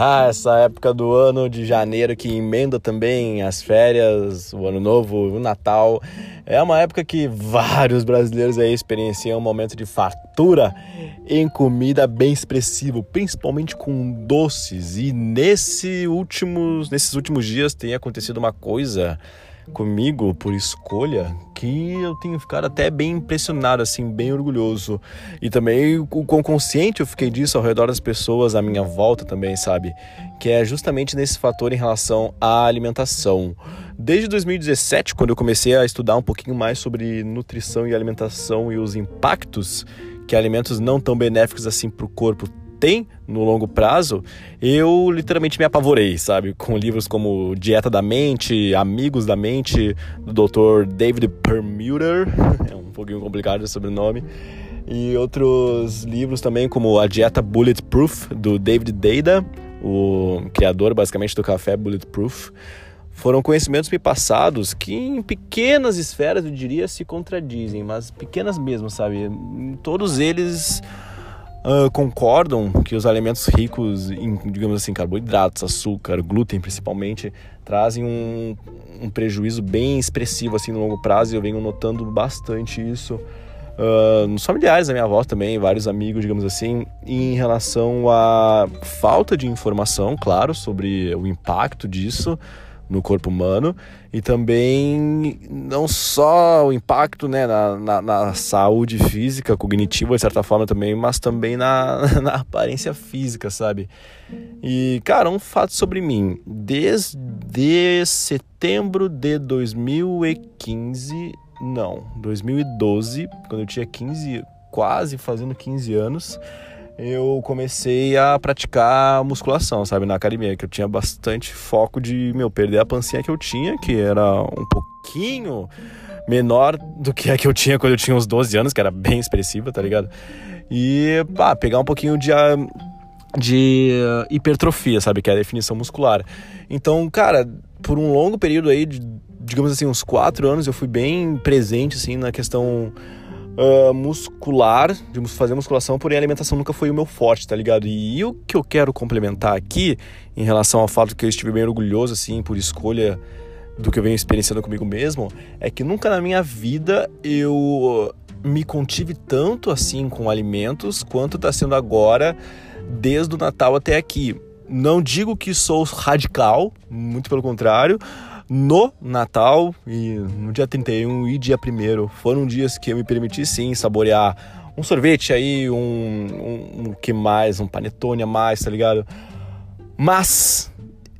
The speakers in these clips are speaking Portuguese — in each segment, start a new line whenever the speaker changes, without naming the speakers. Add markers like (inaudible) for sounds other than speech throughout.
Ah, essa época do ano de janeiro que emenda também as férias, o ano novo, o Natal. É uma época que vários brasileiros aí experienciam um momento de fartura em comida bem expressivo, principalmente com doces. E nesse últimos, nesses últimos dias tem acontecido uma coisa comigo por escolha que eu tenho ficado até bem impressionado, assim, bem orgulhoso. E também o quão consciente eu fiquei disso ao redor das pessoas à minha volta também, sabe? Que é justamente nesse fator em relação à alimentação. Desde 2017, quando eu comecei a estudar um pouquinho mais sobre nutrição e alimentação e os impactos que alimentos não tão benéficos assim para o corpo tem no longo prazo, eu literalmente me apavorei, sabe? Com livros como Dieta da Mente, Amigos da Mente, do Dr. David Permuter, (laughs) é um pouquinho complicado o sobrenome, e outros livros também como A Dieta Bulletproof, do David Deida, o criador basicamente do café Bulletproof. Foram conhecimentos me passados que em pequenas esferas, eu diria, se contradizem, mas pequenas mesmo, sabe? Todos eles uh, concordam que os alimentos ricos em, digamos assim, carboidratos, açúcar, glúten principalmente, trazem um, um prejuízo bem expressivo assim no longo prazo e eu venho notando bastante isso uh, nos familiares da minha avó também, vários amigos, digamos assim, em relação à falta de informação, claro, sobre o impacto disso no corpo humano e também não só o impacto né, na, na, na, saúde física, cognitiva, de certa forma também, mas também na, (laughs) na aparência física, sabe? E, cara, um fato sobre mim. Desde setembro de 2015, não, 2012, quando eu tinha 15, quase fazendo 15 anos, eu comecei a praticar musculação, sabe, na academia, que eu tinha bastante foco de, meu, perder a pancinha que eu tinha, que era um pouquinho menor do que a que eu tinha quando eu tinha uns 12 anos, que era bem expressiva, tá ligado? E, pá, pegar um pouquinho de, ah, de hipertrofia, sabe, que é a definição muscular. Então, cara, por um longo período aí, de, digamos assim, uns 4 anos, eu fui bem presente, assim, na questão uh, muscular, de fazer musculação, porém a alimentação nunca foi o meu forte, tá ligado? E o que eu quero complementar aqui, em relação ao fato que eu estive bem orgulhoso, assim, por escolha do que eu venho experienciando comigo mesmo, é que nunca na minha vida eu me contive tanto assim com alimentos quanto está sendo agora, desde o Natal até aqui. Não digo que sou radical, muito pelo contrário, no Natal e no dia 31 e dia 1 foram dias que eu me permiti sim saborear um sorvete aí, um, um, um que mais, um panetone a mais, tá ligado? Mas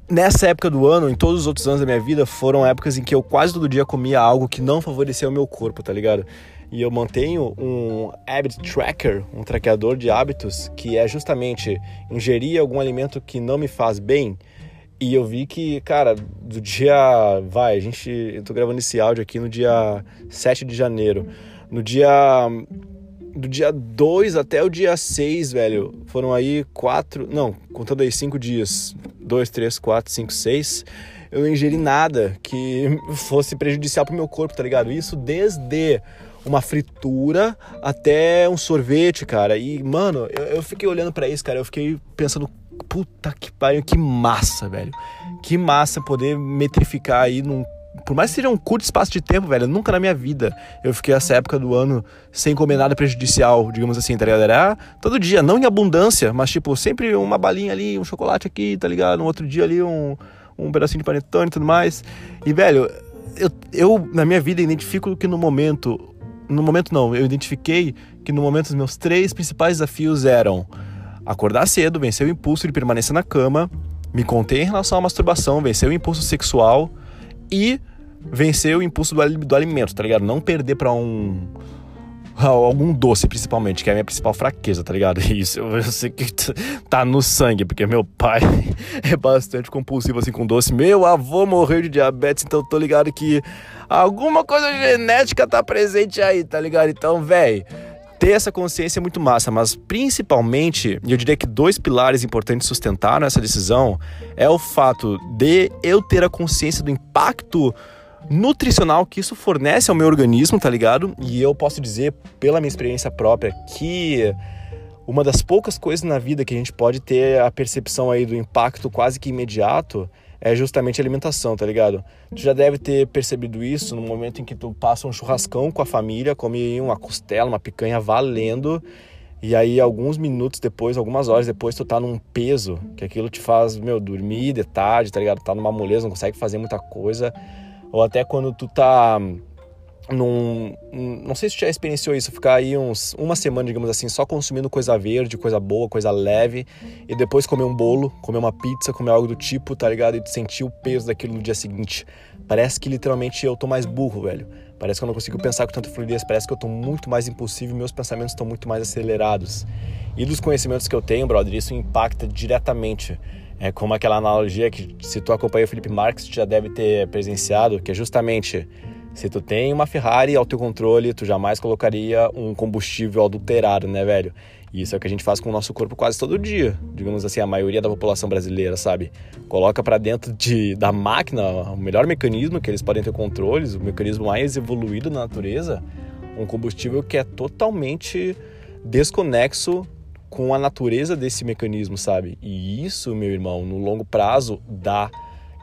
nessa época do ano, em todos os outros anos da minha vida, foram épocas em que eu quase todo dia comia algo que não favorecia o meu corpo, tá ligado? E eu mantenho um habit tracker, um traqueador de hábitos, que é justamente ingerir algum alimento que não me faz bem e eu vi que, cara, do dia. Vai, a gente. Eu tô gravando esse áudio aqui no dia 7 de janeiro. No dia. Do dia 2 até o dia 6, velho, foram aí quatro. Não, contando aí cinco dias. 2, 3, 4, 5, 6. Eu não ingeri nada que (laughs) fosse prejudicial pro meu corpo, tá ligado? Isso desde uma fritura até um sorvete, cara. E, mano, eu, eu fiquei olhando para isso, cara. Eu fiquei pensando puta que pariu, que massa, velho. Que massa poder metrificar aí num. Por mais que seja um curto espaço de tempo, velho, nunca na minha vida eu fiquei essa época do ano sem comer nada prejudicial, digamos assim, tá ligado? Era todo dia, não em abundância, mas tipo, sempre uma balinha ali, um chocolate aqui, tá ligado? No outro dia ali, um, um pedacinho de panetone e tudo mais. E, velho, eu, eu na minha vida identifico que no momento. No momento não, eu identifiquei que no momento os meus três principais desafios eram acordar cedo, vencer o impulso de permanecer na cama, me conter em relação à masturbação, vencer o impulso sexual e vencer o impulso do, do alimento, tá ligado? Não perder para um algum doce, principalmente, que é a minha principal fraqueza, tá ligado? (laughs) Isso, eu, sei que tá no sangue, porque meu pai (laughs) é bastante compulsivo assim com doce. Meu avô morreu de diabetes, então tô ligado que alguma coisa genética tá presente aí, tá ligado? Então, velho ter essa consciência é muito massa, mas principalmente, eu diria que dois pilares importantes sustentaram essa decisão é o fato de eu ter a consciência do impacto nutricional que isso fornece ao meu organismo, tá ligado? E eu posso dizer, pela minha experiência própria, que uma das poucas coisas na vida que a gente pode ter a percepção aí do impacto quase que imediato é justamente a alimentação, tá ligado? Tu já deve ter percebido isso no momento em que tu passa um churrascão com a família, come uma costela, uma picanha valendo, e aí alguns minutos depois, algumas horas depois, tu tá num peso, que aquilo te faz, meu, dormir de tarde, tá ligado? Tá numa moleza, não consegue fazer muita coisa. Ou até quando tu tá num, não sei se você já experienciou isso, ficar aí uns, uma semana, digamos assim, só consumindo coisa verde, coisa boa, coisa leve, e depois comer um bolo, comer uma pizza, comer algo do tipo, tá ligado? E sentir o peso daquilo no dia seguinte. Parece que literalmente eu tô mais burro, velho. Parece que eu não consigo pensar com tanta fluidez, parece que eu tô muito mais impulsivo e meus pensamentos estão muito mais acelerados. E dos conhecimentos que eu tenho, brother, isso impacta diretamente. É como aquela analogia que, se tu acompanha o Felipe Marques, já deve ter presenciado, que é justamente se tu tem uma Ferrari ao teu controle, tu jamais colocaria um combustível adulterado, né, velho? E isso é o que a gente faz com o nosso corpo quase todo dia. Digamos assim, a maioria da população brasileira, sabe? Coloca para dentro de, da máquina o melhor mecanismo que eles podem ter controles, o mecanismo mais evoluído na natureza, um combustível que é totalmente desconexo com a natureza desse mecanismo, sabe? E isso, meu irmão, no longo prazo dá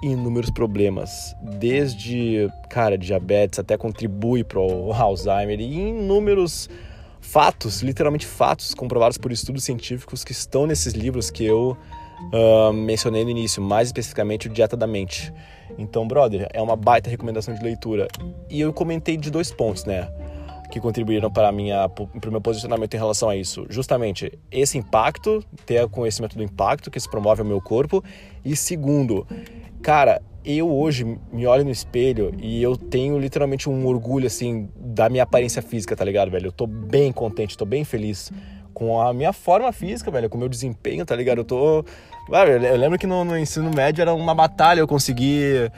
inúmeros problemas, desde, cara, diabetes até contribui para o Alzheimer e inúmeros fatos, literalmente fatos comprovados por estudos científicos que estão nesses livros que eu uh, mencionei no início, mais especificamente o Dieta da Mente. Então, brother, é uma baita recomendação de leitura. E eu comentei de dois pontos, né? que contribuíram para, minha, para o meu posicionamento em relação a isso. Justamente esse impacto, ter conhecimento do impacto que se promove ao meu corpo. E segundo, Cara, eu hoje me olho no espelho e eu tenho literalmente um orgulho, assim, da minha aparência física, tá ligado, velho? Eu tô bem contente, tô bem feliz com a minha forma física, velho, com o meu desempenho, tá ligado? Eu tô. Eu lembro que no, no ensino médio era uma batalha eu conseguir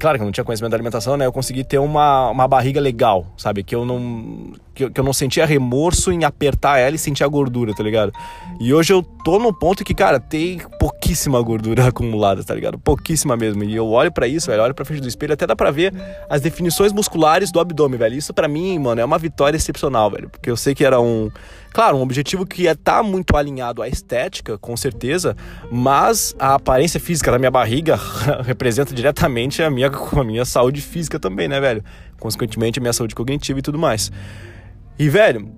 claro que eu não tinha conhecimento da alimentação, né? Eu consegui ter uma, uma barriga legal, sabe? Que eu não que, que eu não sentia remorso em apertar ela e sentir a gordura, tá ligado? E hoje eu tô no ponto que, cara, tem pouquíssima gordura (laughs) acumulada, tá ligado? Pouquíssima mesmo. E eu olho para isso, velho, olho pra frente do espelho, até dá pra ver as definições musculares do abdômen, velho. Isso para mim, mano, é uma vitória excepcional, velho. Porque eu sei que era um Claro, um objetivo que é estar tá muito alinhado à estética, com certeza, mas a aparência física da minha barriga (laughs) representa diretamente a minha, (laughs) a minha saúde física também, né, velho? Consequentemente, a minha saúde cognitiva e tudo mais. E, velho,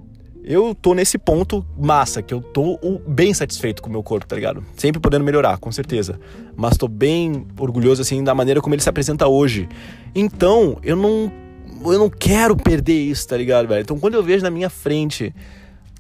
eu tô nesse ponto massa, que eu tô bem satisfeito com o meu corpo, tá ligado? Sempre podendo melhorar, com certeza. Mas tô bem orgulhoso, assim, da maneira como ele se apresenta hoje. Então, eu não. Eu não quero perder isso, tá ligado, velho? Então, quando eu vejo na minha frente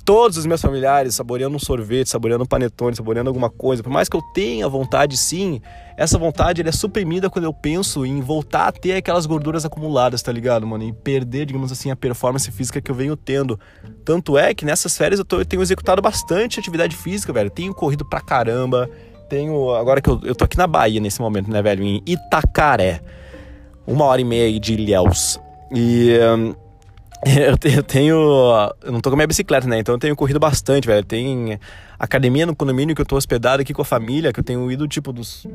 todos os meus familiares saboreando um sorvete, saboreando um panetone, saboreando alguma coisa, por mais que eu tenha vontade sim, essa vontade é suprimida quando eu penso em voltar a ter aquelas gorduras acumuladas, tá ligado, mano? E perder, digamos assim, a performance física que eu venho tendo. Tanto é que nessas férias eu, tô, eu tenho executado bastante atividade física, velho. Tenho corrido pra caramba. Tenho. Agora que eu, eu tô aqui na Bahia nesse momento, né, velho? Em Itacaré. Uma hora e meia de Ilhéus. E. Um, (laughs) Eu tenho. Eu não tô com a minha bicicleta, né? Então eu tenho corrido bastante, velho. Tem academia no condomínio que eu tô hospedado aqui com a família, que eu tenho ido, tipo, dos.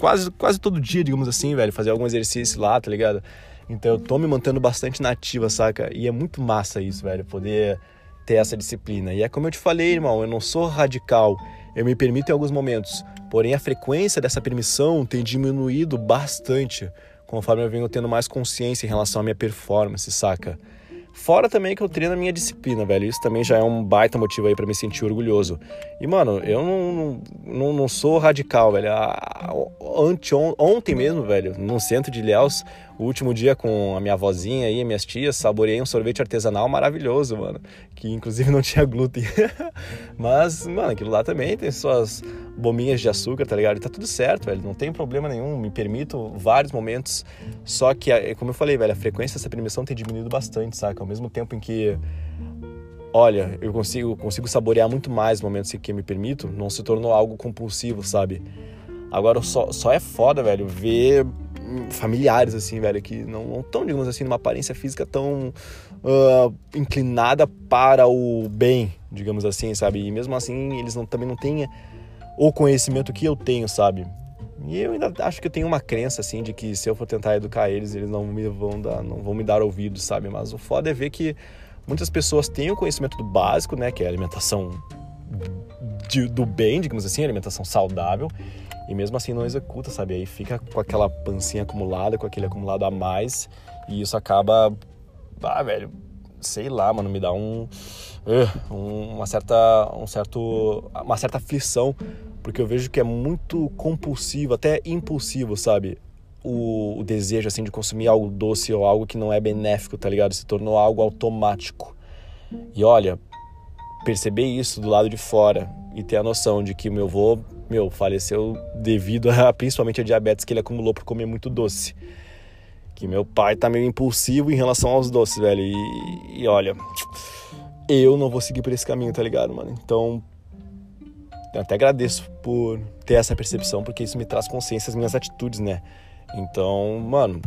Quase, quase todo dia, digamos assim, velho. Fazer algum exercício lá, tá ligado? Então eu tô me mantendo bastante nativa, saca? E é muito massa isso, velho. Poder ter essa disciplina. E é como eu te falei, irmão, eu não sou radical. Eu me permito em alguns momentos. Porém, a frequência dessa permissão tem diminuído bastante conforme eu venho tendo mais consciência em relação à minha performance, saca? Fora também que eu treino a minha disciplina, velho. Isso também já é um baita motivo aí para me sentir orgulhoso. E, mano, eu não, não, não sou radical, velho. ontem mesmo, velho, no centro de Ilhéus, o último dia com a minha avózinha e minhas tias, saboreei um sorvete artesanal maravilhoso, mano. Que inclusive não tinha glúten. (laughs) Mas, mano, aquilo lá também tem suas bombinhas de açúcar, tá ligado? E tá tudo certo, velho. Não tem problema nenhum. Me permito vários momentos. Só que, como eu falei, velho, a frequência dessa permissão tem diminuído bastante, saca? Ao mesmo tempo em que olha, eu consigo, consigo saborear muito mais momentos que me permito, não se tornou algo compulsivo, sabe? Agora só, só é foda, velho, ver familiares, assim, velho, que não estão, digamos assim, numa aparência física tão uh, inclinada para o bem, digamos assim, sabe? E mesmo assim, eles não, também não têm o conhecimento que eu tenho, sabe? E eu ainda acho que eu tenho uma crença, assim, de que se eu for tentar educar eles, eles não me vão dar, não vão me dar ouvidos, sabe? Mas o foda é ver que muitas pessoas têm o conhecimento do básico, né, que é a alimentação de, do bem, digamos assim, alimentação saudável, e mesmo assim não executa, sabe? Aí fica com aquela pancinha acumulada, com aquele acumulado a mais, e isso acaba, ah, velho, sei lá, mano, me dá um, uh, uma certa, um certo, uma certa aflição, porque eu vejo que é muito compulsivo, até impulsivo, sabe? O, o, desejo assim de consumir algo doce ou algo que não é benéfico, tá ligado? Se tornou algo automático. E olha, perceber isso do lado de fora e ter a noção de que meu avô, meu, faleceu devido a (laughs) principalmente a diabetes que ele acumulou por comer muito doce. Que meu pai tá meio impulsivo em relação aos doces, velho. E, e olha, eu não vou seguir por esse caminho, tá ligado, mano? Então, eu até agradeço por ter essa percepção, porque isso me traz consciência das minhas atitudes, né? Então, mano,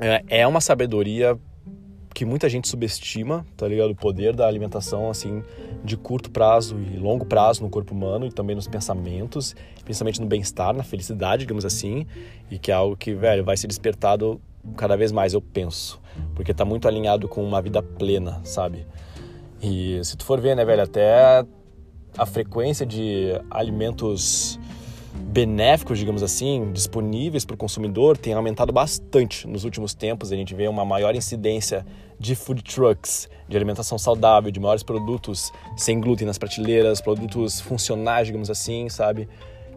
é, é uma sabedoria que muita gente subestima, tá ligado? O poder da alimentação, assim, de curto prazo e longo prazo no corpo humano e também nos pensamentos, principalmente no bem-estar, na felicidade, digamos assim, e que é algo que, velho, vai ser despertado cada vez mais, eu penso, porque tá muito alinhado com uma vida plena, sabe? E se tu for ver, né, velho, até a frequência de alimentos benéficos, digamos assim, disponíveis para o consumidor tem aumentado bastante nos últimos tempos. A gente vê uma maior incidência de food trucks, de alimentação saudável, de maiores produtos sem glúten nas prateleiras, produtos funcionais, digamos assim, sabe?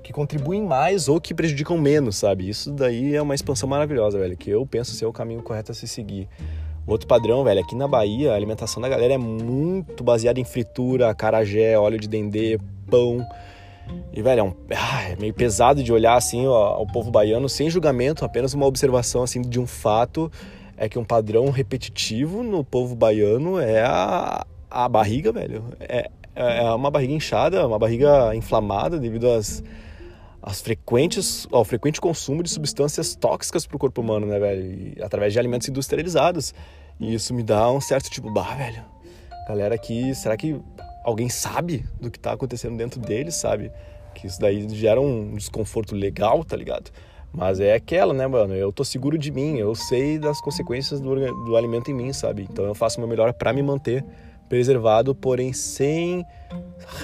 Que contribuem mais ou que prejudicam menos, sabe? Isso daí é uma expansão maravilhosa, velho, que eu penso ser o caminho correto a se seguir. Outro padrão, velho, aqui na Bahia, a alimentação da galera é muito baseada em fritura, carajé, óleo de dendê, pão. E, velho, é, um, é meio pesado de olhar assim ó, ao povo baiano sem julgamento, apenas uma observação assim de um fato é que um padrão repetitivo no povo baiano é a, a barriga, velho. É, é uma barriga inchada, uma barriga inflamada devido às, às frequentes, ao frequente consumo de substâncias tóxicas para o corpo humano, né, velho? E, através de alimentos industrializados. E isso me dá um certo tipo, bah, velho, galera aqui, será que alguém sabe do que está acontecendo dentro deles, sabe? Que isso daí gera um desconforto legal, tá ligado? Mas é aquela, né, mano? Eu tô seguro de mim, eu sei das consequências do, do alimento em mim, sabe? Então eu faço o meu melhor para me manter preservado, porém sem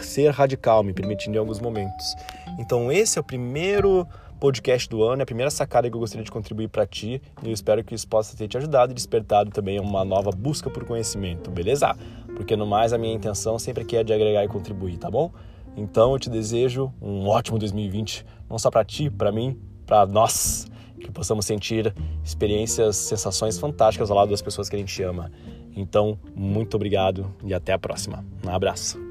ser radical, me permitindo em alguns momentos. Então esse é o primeiro podcast do ano, é a primeira sacada que eu gostaria de contribuir para ti e eu espero que isso possa ter te ajudado e despertado também uma nova busca por conhecimento, beleza? Porque no mais a minha intenção sempre aqui é de agregar e contribuir, tá bom? Então eu te desejo um ótimo 2020, não só para ti, para mim, para nós, que possamos sentir experiências, sensações fantásticas ao lado das pessoas que a gente ama. Então, muito obrigado e até a próxima. Um abraço.